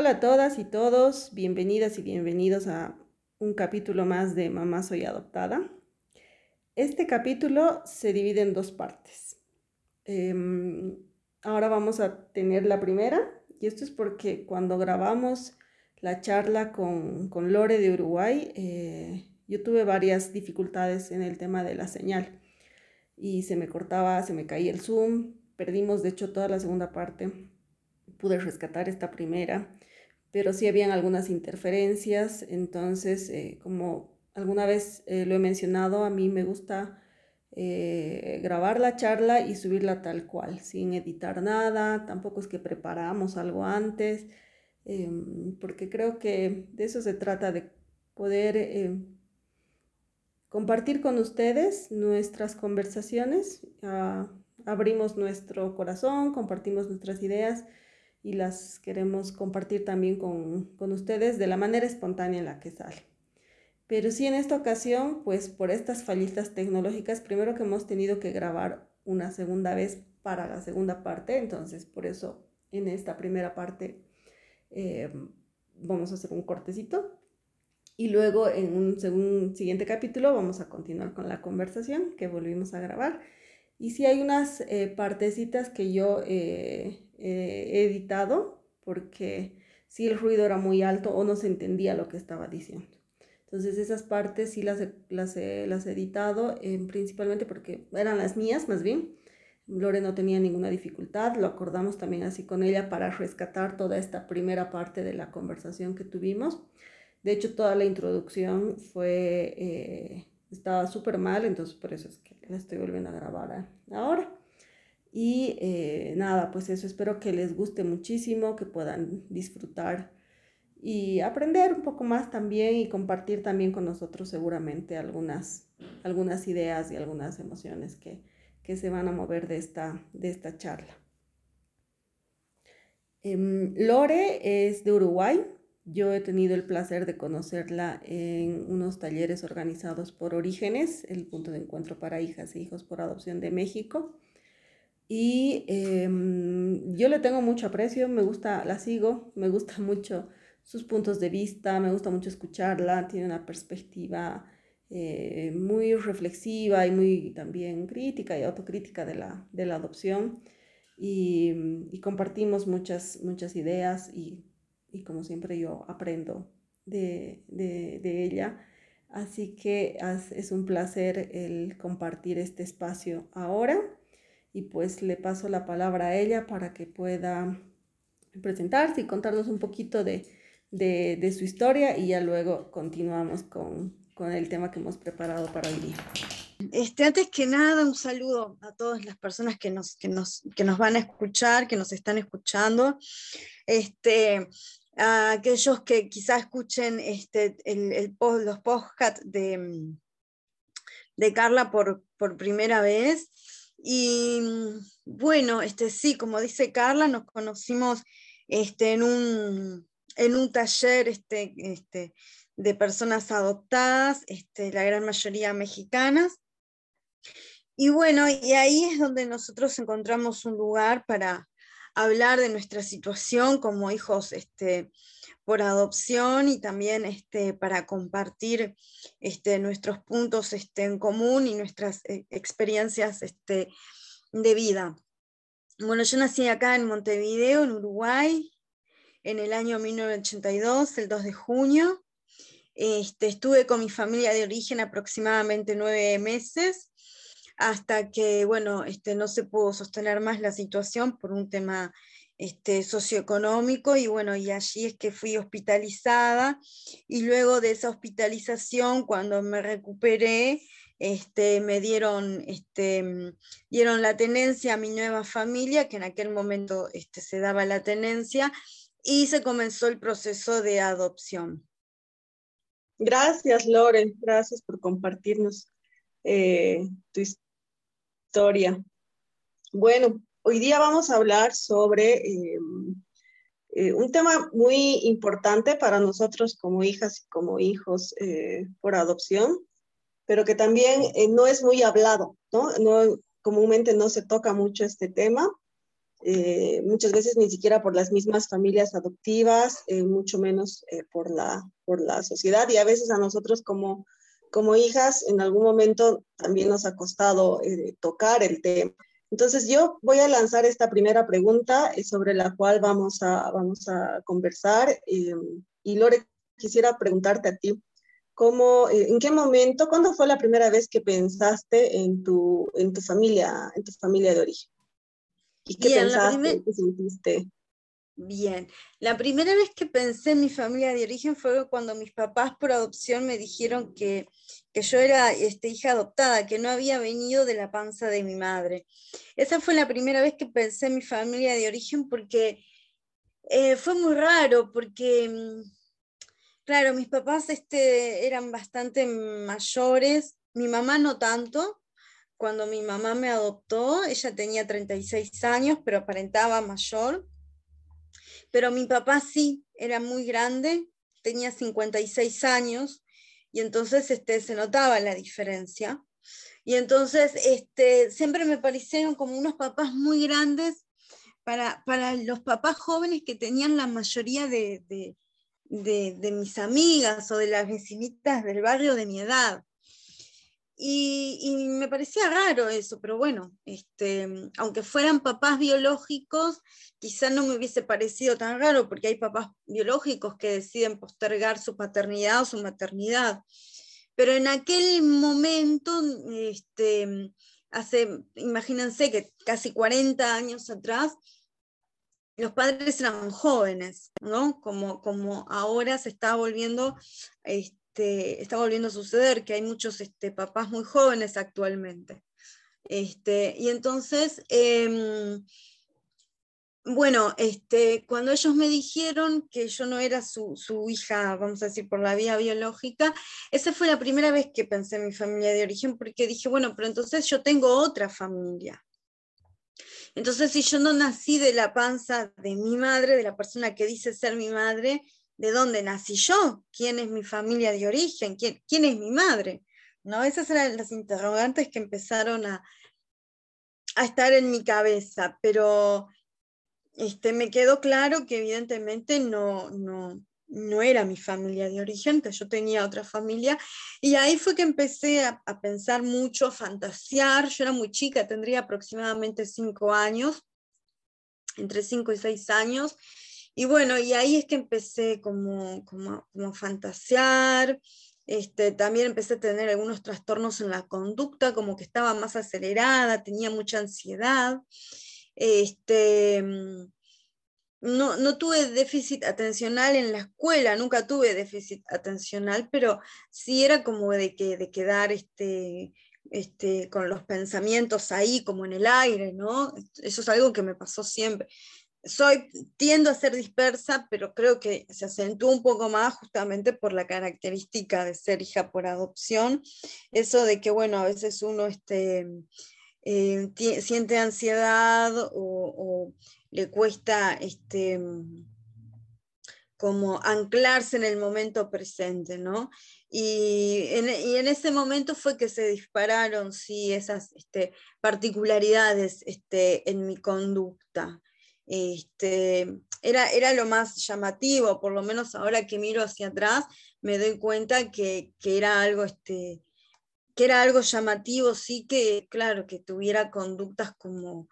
Hola a todas y todos, bienvenidas y bienvenidos a un capítulo más de Mamá Soy Adoptada. Este capítulo se divide en dos partes. Em, ahora vamos a tener la primera, y esto es porque cuando grabamos la charla con, con Lore de Uruguay, eh, yo tuve varias dificultades en el tema de la señal y se me cortaba, se me caía el Zoom, perdimos de hecho toda la segunda parte, pude rescatar esta primera, pero sí habían algunas interferencias, entonces eh, como alguna vez eh, lo he mencionado, a mí me gusta eh, grabar la charla y subirla tal cual, sin editar nada, tampoco es que preparamos algo antes, em, porque creo que de eso se trata, de poder em, compartir con ustedes nuestras conversaciones. Ah, abrimos nuestro corazón, compartimos nuestras ideas y las queremos compartir también con, con, ustedes de la manera espontánea en la que sale. Pero sí en esta ocasión, pues por estas fallitas tecnológicas, primero que hemos tenido que grabar una segunda vez para la segunda parte, entonces por eso en esta primera parte eh, vamos a hacer un cortecito y luego en un siguiente capítulo vamos a continuar con la conversación que volvimos a grabar y si hay unas eh, partecitas que yo eh, he editado porque si el ruido era muy alto o no se entendía lo que estaba diciendo. Entonces esas partes sí las, las, las he editado principalmente porque eran las mías más bien. Lore no tenía ninguna dificultad, lo acordamos también así con ella para rescatar toda esta primera parte de la conversación que tuvimos. De hecho, toda la introducción fue eh, estaba súper mal, entonces por eso es que la estoy volviendo a grabar ahora. Y eh, nada, pues eso, espero que les guste muchísimo, que puedan disfrutar y aprender un poco más también y compartir también con nosotros seguramente algunas, algunas ideas y algunas emociones que, que se van a mover de esta, de esta charla. Em, Lore es de Uruguay, yo he tenido el placer de conocerla en unos talleres organizados por Orígenes, el punto de encuentro para hijas e hijos por adopción de México. Y em, yo le tengo mucho aprecio, me gusta, la sigo, me gusta mucho sus puntos de vista, me gusta mucho escucharla, tiene una perspectiva eh, muy reflexiva y muy también crítica y autocrítica de la, de la adopción. Y, y compartimos muchas, muchas ideas y y como siempre yo aprendo de, ella. Así que es un placer el compartir este espacio ahora y pues le paso la palabra a ella para que pueda presentarse y contarnos un poquito de, su historia y ya luego continuamos con, el tema que hemos preparado para hoy día. Este, antes que nada, un saludo a todas las personas que nos, que nos, que nos van a escuchar, que nos están escuchando. Este, a aquellos que quizás escuchen este, el, los podcasts de, de Carla por, por, primera vez. Y bueno, este, sí, como dice Carla, nos conocimos este, en, un, en un taller este, este, de personas adoptadas, este, la gran mayoría mexicanas. Y bueno, y ahí es donde nosotros encontramos un lugar para, hablar de nuestra situación como hijos este, por adopción y también este, para compartir este, nuestros puntos este, en común y nuestras eh, experiencias este, de vida. Bueno, yo nací acá en Montevideo, en Uruguay, en el año 1982, el 2 de junio. Este, estuve con mi familia de origen aproximadamente nueve meses hasta que, bueno, este, no se pudo sostener más la situación por un tema este, socioeconómico y bueno, y allí es que fui hospitalizada y luego de esa hospitalización, cuando me recuperé, este, me dieron, este, dieron la tenencia a mi nueva familia, que en aquel momento este, se daba la tenencia, y se comenzó el proceso de adopción. Gracias, Lore, gracias por compartirnos eh, tu, historia. Bueno, hoy día vamos a hablar sobre em, eh, un tema muy importante para nosotros como hijas y como hijos eh, por adopción, pero que también eh, no es muy hablado, ¿no? Comúnmente no se toca mucho este tema eh, muchas veces ni siquiera por las mismas familias adoptivas, eh, mucho menos eh, por, la, por la sociedad y a veces a nosotros como, como hijas en algún momento también nos ha costado tocar el tema. Entonces yo voy a lanzar esta primera pregunta sobre la cual vamos a, vamos a conversar y Lore, quisiera preguntarte a ti, ¿cómo, ¿en qué momento, cuándo fue la primera vez que pensaste en tu, en tu familia, en tu familia de origen? ¿Y qué Bien, pensaste? ¿Qué sentiste? Bien, la primera vez que pensé en mi familia de origen fue cuando mis papás por adopción me dijeron que, que yo era este, hija adoptada, que no había venido de la panza de mi madre. Esa fue la primera vez que pensé en mi familia de origen porque eh, fue muy raro, porque, mm, claro, mis papás este, eran bastante mayores, mi mamá no tanto, cuando mi mamá me adoptó, ella tenía 36 años, pero aparentaba mayor. Pero mi papá sí, era muy grande, tenía 56 años, y entonces este, se notaba la diferencia. Y entonces este, siempre me parecieron como unos papás muy grandes para, para los papás jóvenes que tenían la mayoría de, de, de mis amigas o de las vecinitas del barrio de mi edad. Y, me parecía raro eso, pero bueno, este, aunque fueran papás biológicos, quizá no me hubiese parecido tan raro, porque hay papás biológicos que deciden postergar su paternidad o su maternidad. Pero en aquel momento, este, hace, imagínense que casi 40 años atrás, los padres eran jóvenes, ¿no? Como, como ahora se está volviendo este, este, está volviendo a suceder, que hay muchos este, papás muy jóvenes actualmente. Este, y entonces, em, bueno, este, cuando ellos me dijeron que yo no era su, su, hija, vamos a decir, por la vía biológica, esa fue la primera vez que pensé en mi familia de origen, porque dije, bueno, pero entonces yo tengo otra familia. Entonces, si yo no nací de la panza de mi madre, de la persona que dice ser mi madre, de dónde nací yo, quién es mi familia de origen, quién, es mi madre. ¿no? Esas eran las interrogantes que empezaron a, a estar en mi cabeza, pero este, me quedó claro que evidentemente no, no, no era mi familia de origen, que yo tenía otra familia, y ahí fue que empecé a, a, pensar mucho, a fantasear, yo era muy chica, tendría aproximadamente cinco años, entre cinco y seis años, y bueno, y ahí es que empecé como, como, a fantasear, este, también empecé a tener algunos trastornos en la conducta, como que estaba más acelerada, tenía mucha ansiedad. Este, mm, no, no, tuve déficit atencional en la escuela, nunca tuve déficit atencional, pero sí era como de, que, de quedar este, este, con los pensamientos ahí, como en el aire, ¿no? Eso es algo que me pasó siempre soy, tiendo a ser dispersa, pero creo que se acentúa un poco más justamente por la característica de ser hija por adopción. Eso de que, bueno, a veces uno este, eh, siente ansiedad o, le cuesta este, como anclarse en el momento presente, ¿no? Y en, ese momento fue que se dispararon, sí, esas este, particularidades este, en mi conducta. Este, era, era lo más llamativo, por lo menos ahora que miro hacia atrás, me doy cuenta que, era algo, este, que era algo llamativo, sí que, claro, que tuviera conductas como,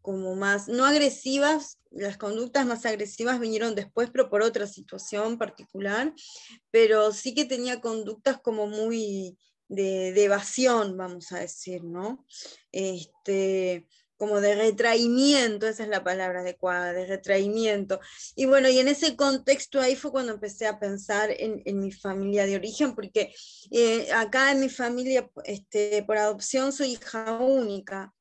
como más, no agresivas, las conductas más agresivas vinieron después, pero por otra situación particular, pero sí que tenía conductas como muy de, de evasión, vamos a decir, ¿no? Este, como de retraimiento, esa es la palabra adecuada, de retraimiento. Y bueno, y en ese contexto ahí fue cuando empecé a pensar en, mi familia de origen, porque eh, acá en mi familia, este, por adopción, soy hija única.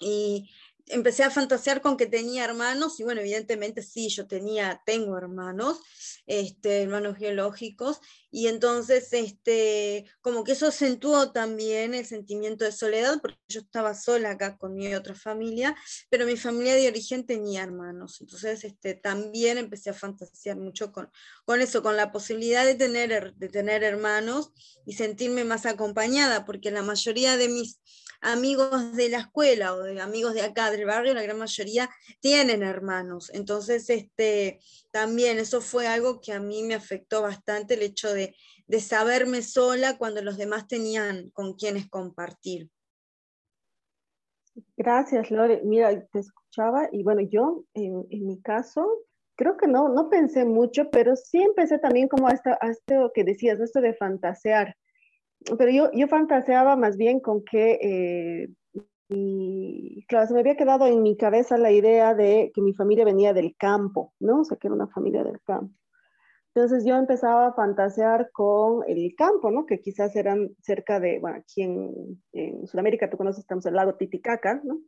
Y empecé a fantasear con que tenía hermanos, y bueno, evidentemente sí, yo tenía, tengo hermanos, este, hermanos biológicos, y entonces, este, como que eso acentuó también el sentimiento de soledad, porque yo estaba sola acá con mi otra familia, pero mi familia de origen tenía hermanos. Entonces, este, también empecé a fantasear mucho con, con eso, con la posibilidad de tener, de tener hermanos y sentirme más acompañada, porque la mayoría de mis amigos de la escuela o de amigos de acá del barrio, la gran mayoría tienen hermanos. Entonces, este, también eso fue algo que a mí me afectó bastante, el hecho de, saberme sola cuando los demás tenían con quienes compartir. Gracias, Lore. Mira, te escuchaba y bueno, yo en, mi caso, creo que no, no pensé mucho, pero sí empecé también como a esto, a esto que decías, esto de fantasear pero yo, yo fantaseaba más bien con que, eh, claro, se me había quedado en mi cabeza la idea de que mi familia venía del campo, ¿no? O sea, que era una familia del campo. Entonces yo empezaba a fantasear con el campo, ¿no? Que quizás eran cerca de, bueno, aquí en, en Sudamérica, tú conoces, estamos el lago Titicaca, ¿no?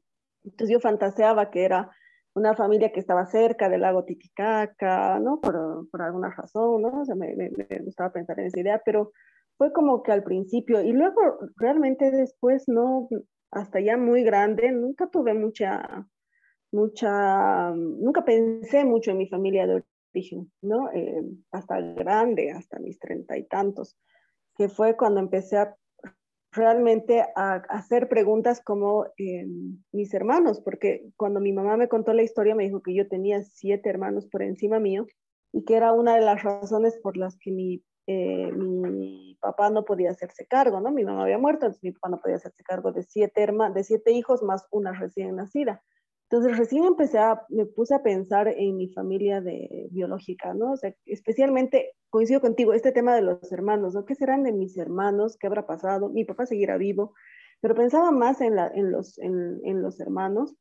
Entonces yo fantaseaba que era una familia que estaba cerca del lago Titicaca, ¿no? Por, por alguna razón, ¿no? O sea, me, me, me, gustaba pensar en esa idea, pero fue como que al principio y luego realmente después no, hasta ya muy grande, nunca tuve mucha, mucha, nunca pensé mucho en mi familia de origen, ¿no? Eh, hasta grande, hasta mis treinta y tantos, que fue cuando empecé a realmente a, hacer preguntas como eh, mis hermanos, porque cuando mi mamá me contó la historia me dijo que yo tenía siete hermanos por encima mío y que era una de las razones por las que mi eh, mi papá no podía hacerse cargo, ¿no? Mi mamá había muerto, entonces mi papá no podía hacerse cargo de siete, de siete hijos más una recién nacida. Entonces recién empecé a, me puse a pensar en mi familia de biológica, ¿no? O sea, especialmente, coincido contigo, este tema de los hermanos, ¿no? ¿Qué serán de mis hermanos? ¿Qué habrá pasado? Mi papá seguirá vivo, pero pensaba más en, la, en, los, en, en los hermanos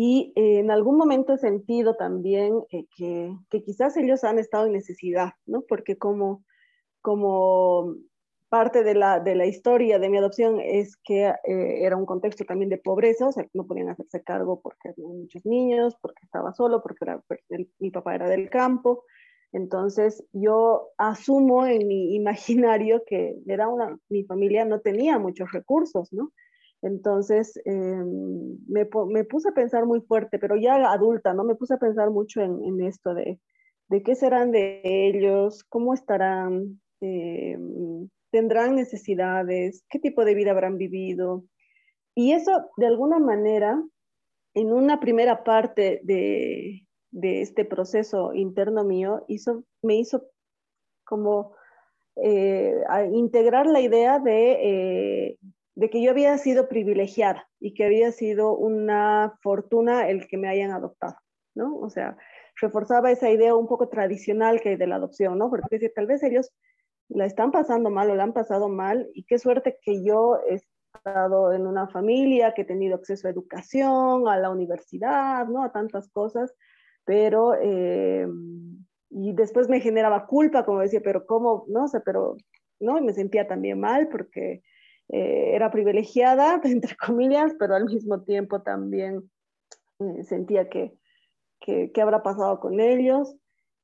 y eh, en algún momento he sentido también eh, que, que, quizás ellos han estado en necesidad, ¿no? Porque como, como parte de la, de la historia de mi adopción es que eh, era un contexto también de pobreza, o sea, no podían hacerse cargo porque había muchos niños, porque estaba solo, porque era, pues, mi papá era del campo. Entonces yo asumo en mi imaginario que era una, mi familia no tenía muchos recursos, ¿no? Entonces em, me, puse a pensar muy fuerte, pero ya adulta, ¿no? Me puse a pensar mucho en, esto de, de, qué serán de ellos, cómo estarán, em, tendrán necesidades, qué tipo de vida habrán vivido. Y eso, de alguna manera, en una primera parte de, este proceso interno mío, hizo, me hizo como eh, integrar la idea de, eh, de que yo había sido privilegiada y que había sido una fortuna el que me hayan adoptado, ¿no? O sea, reforzaba esa idea un poco tradicional que hay de la adopción, ¿no? Porque tal vez ellos la están pasando mal o la han pasado mal y qué suerte que yo he estado en una familia, que he tenido acceso a educación, a la universidad, ¿no? A tantas cosas, pero... Eh, y después me generaba culpa, como decía, pero ¿cómo? No sé, pero, ¿no? Me sentía también mal porque eh, era privilegiada, entre comillas, pero al mismo tiempo también eh, sentía que, que, habrá pasado con ellos.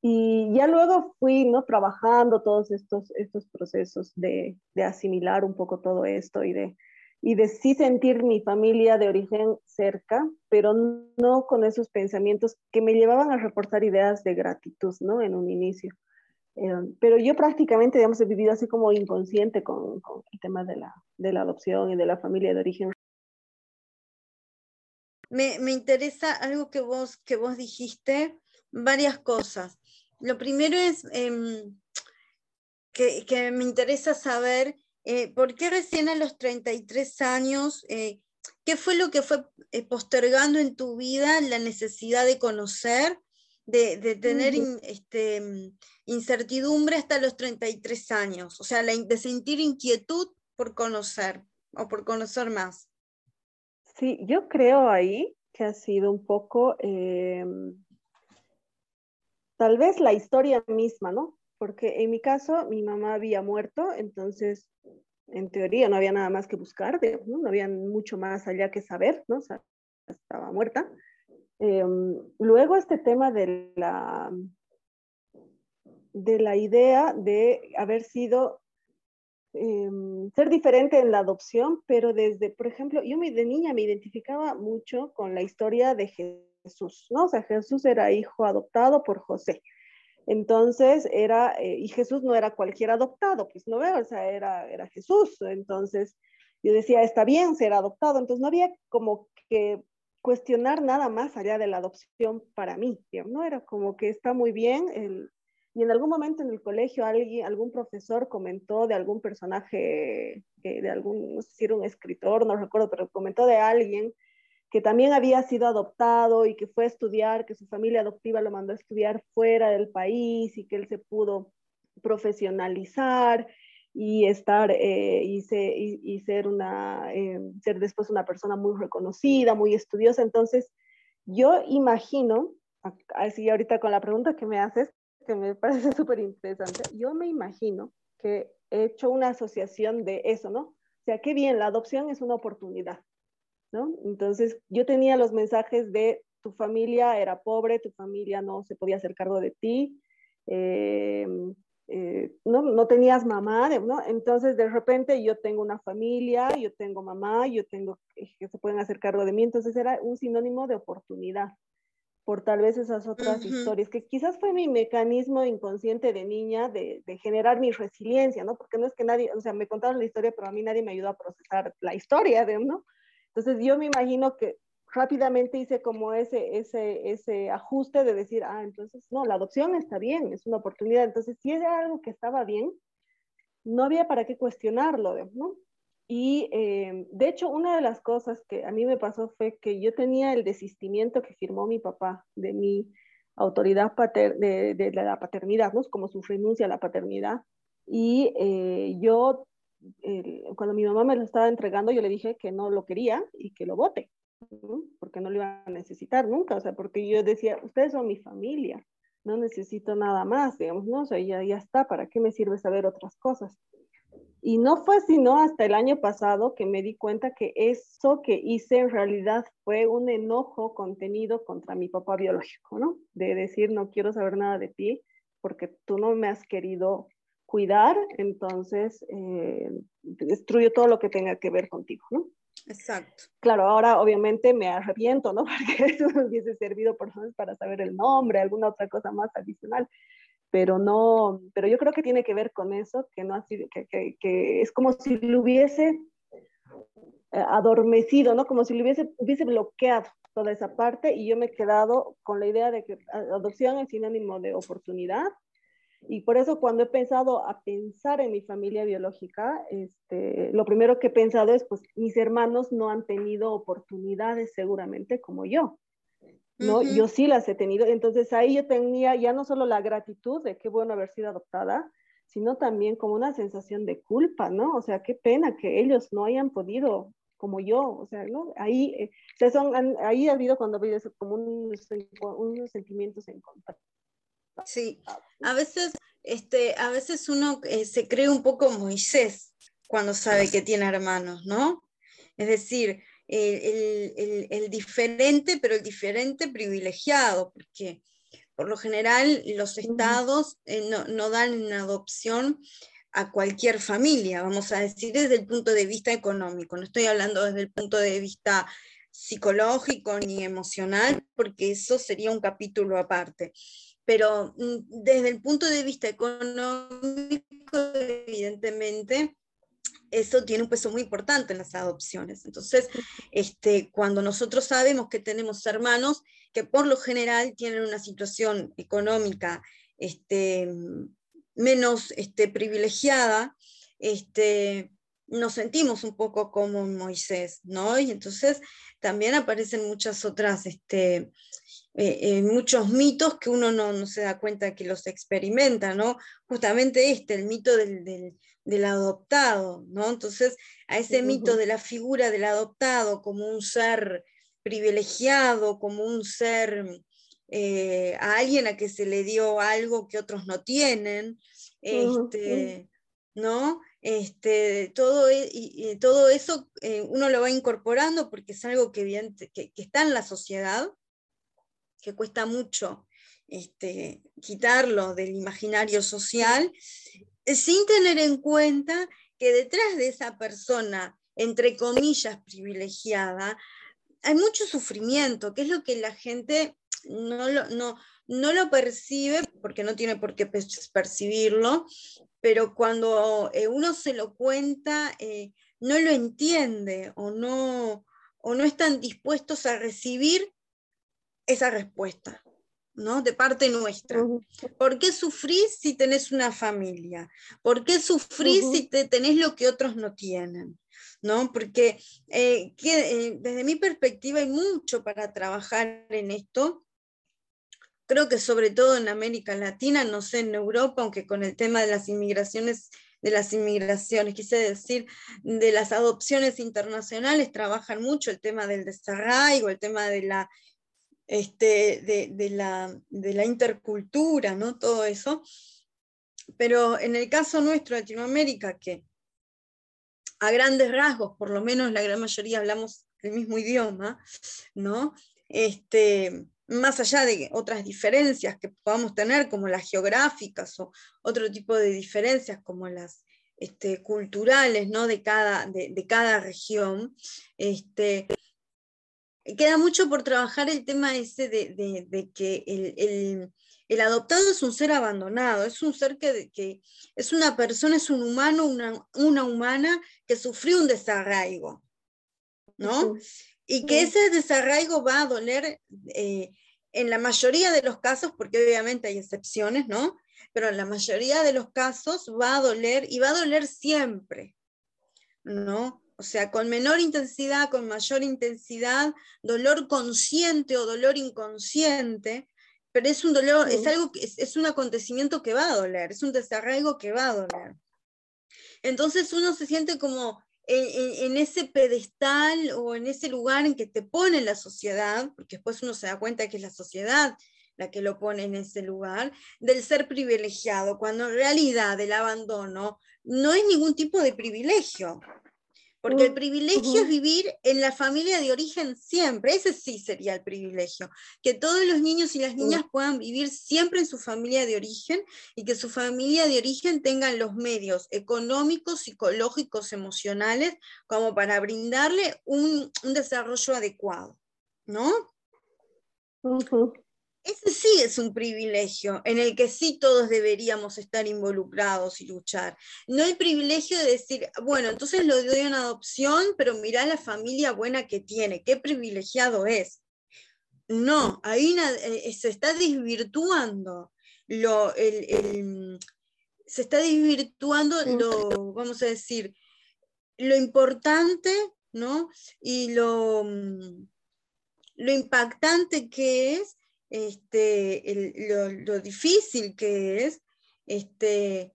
Y ya luego fui ¿no? trabajando todos estos, estos procesos de, de asimilar un poco todo esto y de, y de sí sentir mi familia de origen cerca, pero no con esos pensamientos que me llevaban a reforzar ideas de gratitud, ¿no? En un inicio. Eh, pero yo prácticamente, digamos, he vivido así como inconsciente con, con el tema de la, de la, adopción y de la familia de origen. Me, me, interesa algo que vos, que vos dijiste, varias cosas. Lo primero es em, que, que, me interesa saber eh, por qué recién a los 33 años, eh, qué fue lo que fue postergando en tu vida la necesidad de conocer de, tener este, mm, incertidumbre hasta los 33 años, o sea, de sentir inquietud por conocer o por conocer más. Sí, yo creo ahí que ha sido un poco, em, tal vez la historia misma, ¿no? Porque en mi caso, mi mamá había muerto, entonces, en teoría, no había nada más que buscar, ¿no? había mucho más allá que saber, ¿no? O sea, estaba muerta. Em, luego este tema de la, de la idea de haber sido, em, ser diferente en la adopción, pero desde, por ejemplo, yo de niña me identificaba mucho con la historia de Jesús, ¿no? O sea, Jesús era hijo adoptado por José. Entonces era, eh, y Jesús no era cualquier adoptado, pues no veo, o sea, era, era Jesús. Entonces yo decía, está bien ser adoptado. Entonces no había como que cuestionar nada más allá de la adopción para mí, ¿no? Era como que está muy bien. Y en algún momento en el colegio alguien, algún profesor comentó de algún personaje, de algún, no sé si era un escritor, no recuerdo, pero comentó de alguien que también había sido adoptado y que fue a estudiar, que su familia adoptiva lo mandó a estudiar fuera del país y que él se pudo profesionalizar y estar eh, y, ser una eh, ser después una persona muy reconocida muy estudiosa. Entonces yo imagino así ahorita con la pregunta que me haces que me parece súper interesante yo me imagino que he hecho una asociación de eso no o sea qué bien la adopción es una oportunidad entonces yo tenía los mensajes de tu familia era pobre, tu familia no se podía hacer cargo de ti, eh, eh, no, no, tenías mamá, ¿no? Entonces de repente yo tengo una familia, yo tengo mamá, yo tengo que se pueden hacer cargo de mí, entonces era un sinónimo de oportunidad por tal vez esas otras historias, que quizás fue mi mecanismo inconsciente de niña de, de, generar mi resiliencia, ¿no? Porque no es que nadie, o sea, me contaron la historia, pero a mí nadie me ayudó a procesar la historia, ¿no? Entonces yo me imagino que rápidamente hice como ese, ese, ese ajuste de decir, ah, entonces no, la adopción está bien, es una oportunidad. Entonces si era algo que estaba bien, no había para qué cuestionarlo, ¿no? Y eh, de hecho, una de las cosas que a mí me pasó fue que yo tenía el desistimiento que firmó mi papá de mi autoridad pater de, de, la paternidad, ¿no? Como su renuncia a la paternidad. Y eh, yo cuando mi mamá me lo estaba entregando, yo le dije que no lo quería y que lo vote, porque no lo iba a necesitar nunca, o sea, porque yo decía, ustedes son mi familia, no necesito nada más, digamos, no, o sea, ya, ya está, ¿para qué me sirve saber otras cosas? Y no fue sino hasta el año pasado que me di cuenta que eso que hice en realidad fue un enojo contenido contra mi papá biológico, ¿no? De decir, no quiero saber nada de ti porque tú no me has querido cuidar, entonces eh, destruyo todo lo que tenga que ver contigo, ¿no? Exacto. Claro, ahora obviamente me arrepiento, ¿no? Porque eso me hubiese servido por para saber el nombre, alguna otra cosa más adicional, pero no, pero yo creo que tiene que ver con eso, que no así, que, que, que es como si lo hubiese eh, adormecido, ¿no? Como si lo hubiese, hubiese bloqueado toda esa parte y yo me he quedado con la idea de que adopción es sinónimo de oportunidad y por eso cuando he pensado a pensar en mi familia biológica, este, lo primero que he pensado es, pues mis hermanos no han tenido oportunidades seguramente como yo. ¿no? Yo sí las he tenido. Entonces ahí yo tenía ya no solo la gratitud de qué bueno haber sido adoptada, sino también como una sensación de culpa, ¿no? O sea, qué pena que ellos no hayan podido como yo, o sea, ¿no? Ahí, eh, o sea, son, ahí ha habido cuando ha habido como unos, unos sentimientos en contra. Sí, a veces, este, a veces uno eh, se cree un poco Moisés cuando sabe que tiene hermanos, ¿no? Es decir, el, diferente, pero el diferente privilegiado, porque por lo general los estados eh, no, no, dan en adopción a cualquier familia, vamos a decir desde el punto de vista económico, no estoy hablando desde el punto de vista psicológico ni emocional, porque eso sería un capítulo aparte pero mm, desde el punto de vista económico, evidentemente, eso tiene un peso muy importante en las adopciones. Entonces, este, cuando nosotros sabemos que tenemos hermanos que por lo general tienen una situación económica este, menos este, privilegiada, este, nos sentimos un poco como Moisés, ¿no? Y entonces también aparecen muchas otras este, eh, muchos mitos que uno no, se da cuenta que los experimenta, ¿no? Justamente este, el mito del, adoptado, ¿no? Entonces, a ese mito de la figura del adoptado como un ser privilegiado, como un ser, eh, a alguien a que se le dio algo que otros no tienen, este, ¿no? Este, todo, e, y, todo eso eh, uno lo va incorporando porque es algo que, que, que está en la sociedad, que cuesta mucho este, quitarlo del imaginario social, eh, sin tener en cuenta que detrás de esa persona, entre comillas, privilegiada, hay mucho sufrimiento, que es lo que la gente no lo, no, no lo percibe, porque no tiene por qué percibirlo, pero cuando eh, uno se lo cuenta, eh, no lo entiende o no, o no están dispuestos a recibir esa respuesta. ¿no? De parte nuestra. ¿Por qué sufrís si tenés una familia? ¿Por qué sufrís si te, tenés lo que otros no tienen? ¿No? Porque eh, que, desde mi perspectiva hay mucho para trabajar en esto, creo que sobre todo en América Latina, no sé, en Europa, aunque con el tema de las inmigraciones, de las inmigraciones, quise decir, de las adopciones internacionales, trabajan mucho el tema del desarraigo, el tema de la, este, de, la, intercultura, ¿no? Todo eso. Pero en el caso nuestro, Latinoamérica, que a grandes rasgos, por lo menos la gran mayoría hablamos el mismo idioma, ¿no? Este, más allá de otras diferencias que podamos tener, como las geográficas o otro tipo de diferencias como las este, culturales ¿no? de, cada, de, cada región, este, queda mucho por trabajar el tema ese de, que el, adoptado es un ser abandonado, es un ser que, que es una persona, es un humano, una, una humana que sufrió un desarraigo, ¿no? Y que ese desarraigo va a doler eh, en la mayoría de los casos, porque obviamente hay excepciones, ¿no? Pero en la mayoría de los casos va a doler y va a doler siempre, ¿no? O sea, con menor intensidad, con mayor intensidad, dolor consciente o dolor inconsciente, pero es un dolor, es algo que es, es un acontecimiento que va a doler, es un desarraigo que va a doler. Entonces uno se siente como en, ese pedestal o en ese lugar en que te pone la sociedad, porque después uno se da cuenta que es la sociedad la que lo pone en ese lugar, del ser privilegiado, cuando en realidad el abandono no es ningún tipo de privilegio. Porque el privilegio es vivir en la familia de origen siempre, ese sí sería el privilegio, que todos los niños y las niñas puedan vivir siempre en su familia de origen y que su familia de origen tengan los medios económicos, psicológicos, emocionales, como para brindarle un, desarrollo adecuado, ¿no? Ese sí es un privilegio en el que sí todos deberíamos estar involucrados y luchar. No el privilegio de decir, bueno, entonces lo doy en adopción, pero mira la familia buena que tiene, qué privilegiado es. No, ahí eh, se está desvirtuando lo, se está desvirtuando lo, vamos a decir, lo importante, ¿no? Y lo, mm, lo impactante que es este, lo, difícil que es, este,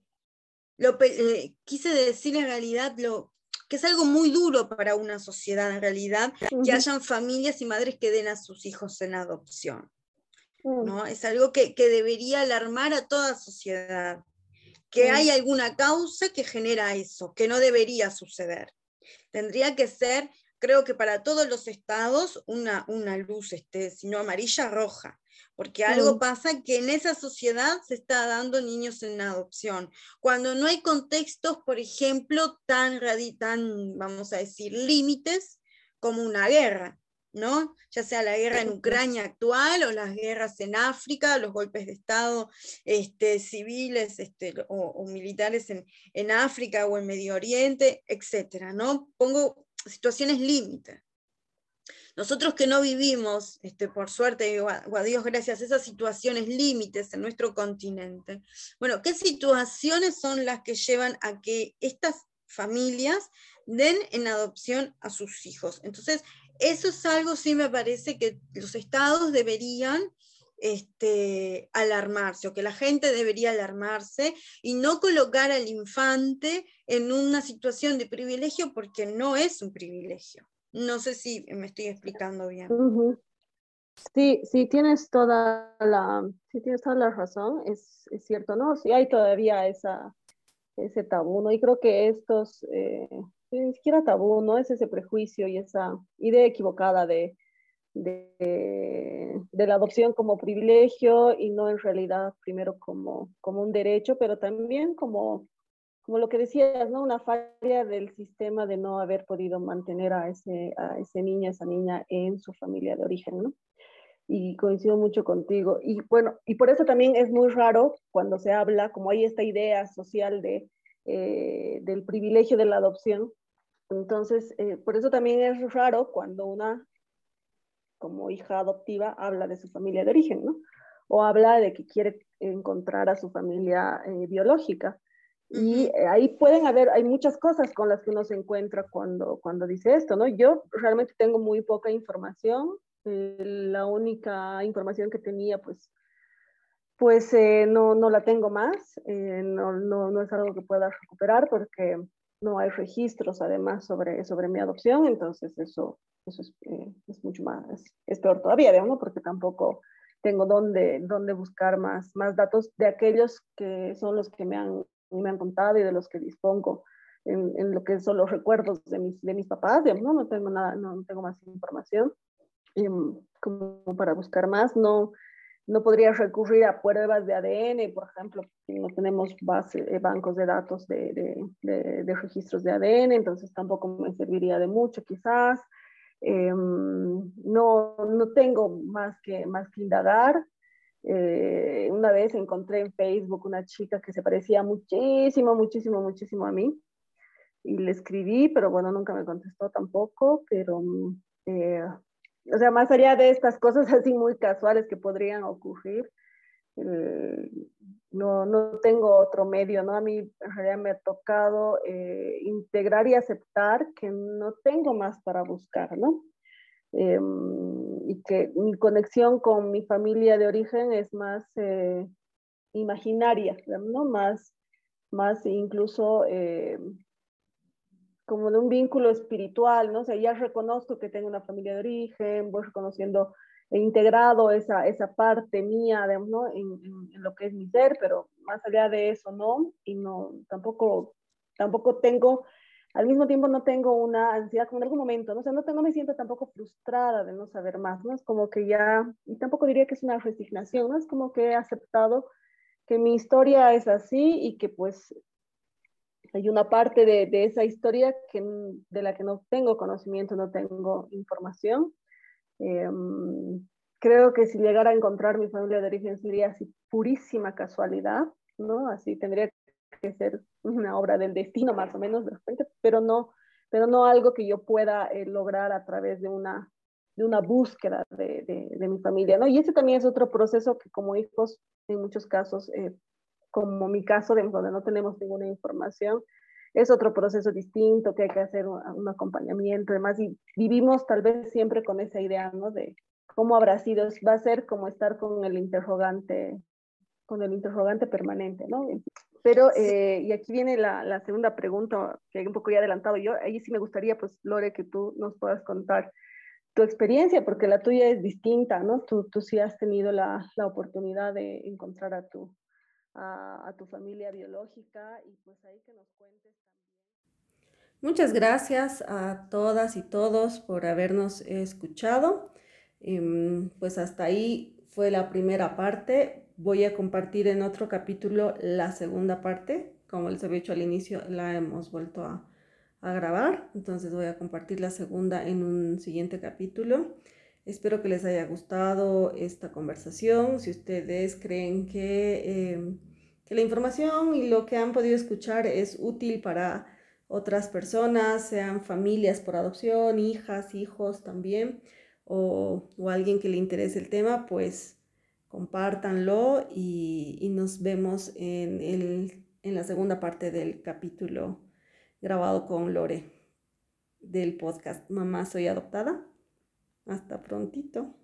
lo, eh, quise decir en realidad lo, que es algo muy duro para una sociedad en realidad, que hayan familias y madres que den a sus hijos en adopción. Mm. ¿no? Es algo que, que, debería alarmar a toda sociedad, que hay alguna causa que genera eso, que no debería suceder. Tendría que ser, creo que para todos los estados, una, una luz, este, sino amarilla, roja porque algo pasa que en esa sociedad se está dando niños en adopción. Cuando no hay contextos, por ejemplo, tan, tan vamos a decir, límites como una guerra, ¿no? Ya sea la guerra en Ucrania actual o las guerras en África, los golpes de Estado este, civiles este, o, militares en, en África o en Medio Oriente, etcétera, ¿no? Pongo situaciones límites. Nosotros que no vivimos, este, por suerte, o a, Dios gracias, esas situaciones límites en nuestro continente, bueno, ¿qué situaciones son las que llevan a que estas familias den en adopción a sus hijos? Entonces, eso es algo, sí me parece que los estados deberían este, alarmarse o que la gente debería alarmarse y no colocar al infante en una situación de privilegio porque no es un privilegio. No sé si me estoy explicando bien. Sí, sí, tienes toda la, sí tienes toda la razón, es, es cierto, ¿no? Sí hay todavía esa, ese tabú, ¿no? Y creo que estos, eh, ni siquiera tabú, ¿no? Es ese prejuicio y esa idea equivocada de, de, la adopción como privilegio y no en realidad primero como, como un derecho, pero también como, como lo que decías, ¿no? Una falla del sistema de no haber podido mantener a ese, a ese niño, a esa niña en su familia de origen, ¿no? Y coincido mucho contigo. Y bueno, y por eso también es muy raro cuando se habla, como hay esta idea social de, eh, del privilegio de la adopción. Entonces, eh, por eso también es raro cuando una como hija adoptiva habla de su familia de origen, ¿no? O habla de que quiere encontrar a su familia eh, biológica. Y eh, ahí pueden haber, hay muchas cosas con las que uno se encuentra cuando, cuando dice esto, ¿no? Yo realmente tengo muy poca información. Eh, la única información que tenía, pues, pues no, no la tengo más. No, no, no, es algo que pueda recuperar porque no hay registros además sobre, sobre mi adopción. Entonces eso eso eh, es, mucho más, es peor todavía, porque tampoco tengo dónde, dónde buscar más, más datos de aquellos que son los que me han, me han contado y de los que dispongo en, en lo que son los recuerdos de mis, de mis papás, digamos, ¿no? no tengo nada, no tengo más información em, como para buscar más, no, no podría recurrir a pruebas de ADN, por ejemplo, si no tenemos base, eh, bancos de datos de, de, de, de registros de ADN, entonces tampoco me serviría de mucho quizás. Em, no, no tengo más que, más que indagar. Eh, una vez encontré en Facebook una chica que se parecía muchísimo, muchísimo, muchísimo a mí y le escribí, pero bueno, nunca me contestó tampoco, pero, eh, o sea, más allá de estas cosas así muy casuales que podrían ocurrir, eh, no, no tengo otro medio, ¿no? A mí en realidad me ha tocado eh, integrar y aceptar que no tengo más para buscar, ¿no? Em, y que mi conexión con mi familia de origen es más eh, imaginaria, ¿no? Más, más incluso como de un vínculo espiritual, ¿no? O sea, ya reconozco que tengo una familia de origen, voy reconociendo he integrado esa, esa parte mía ¿no? en, en, lo que es mi ser, pero más allá de eso no, y no, tampoco, tampoco tengo, al mismo tiempo no tengo una ansiedad como en algún momento, ¿no? O sea, no, tengo, me siento tampoco frustrada de no saber más, ¿no? Es como que ya, y tampoco diría que es una resignación, ¿no? Es como que he aceptado que mi historia es así y que pues hay una parte de, esa historia que, de la que no tengo conocimiento, no tengo información, Em, creo que si llegara a encontrar mi familia de origen sería así purísima casualidad, ¿no? Así tendría que ser una obra del destino más o menos de repente, pero no, pero no algo que yo pueda eh, lograr a través de una, de una búsqueda de, de, mi familia, ¿no? Y ese también es otro proceso que como hijos, en muchos casos, eh, como mi caso, de donde no tenemos ninguna información, es otro proceso distinto, que hay que hacer un, acompañamiento, además, y vivimos tal vez siempre con esa idea, ¿no? De cómo habrá sido, va a ser como estar con el interrogante, con el interrogante permanente, ¿no? Pero, eh, y aquí viene la, la, segunda pregunta, que un poco ya adelantado yo, ahí sí me gustaría, pues, Lore, que tú nos puedas contar tu experiencia, porque la tuya es distinta, ¿no? Tú, tú sí has tenido la, la oportunidad de encontrar a tu, a, tu familia biológica y pues ahí que nos cuentes también. Muchas gracias a todas y todos por habernos escuchado. Em, pues hasta ahí fue la primera parte. Voy a compartir en otro capítulo la segunda parte. Como les había dicho al inicio, la hemos vuelto a, a grabar. Entonces voy a compartir la segunda en un siguiente capítulo. Espero que les haya gustado esta conversación. Si ustedes creen que, em, que, la información y lo que han podido escuchar es útil para otras personas, sean familias por adopción, hijas, hijos también, o, o alguien que le interese el tema, pues compártanlo y, y nos vemos en, el, en la segunda parte del capítulo grabado con Lore del podcast Mamá Soy Adoptada. Hasta prontito.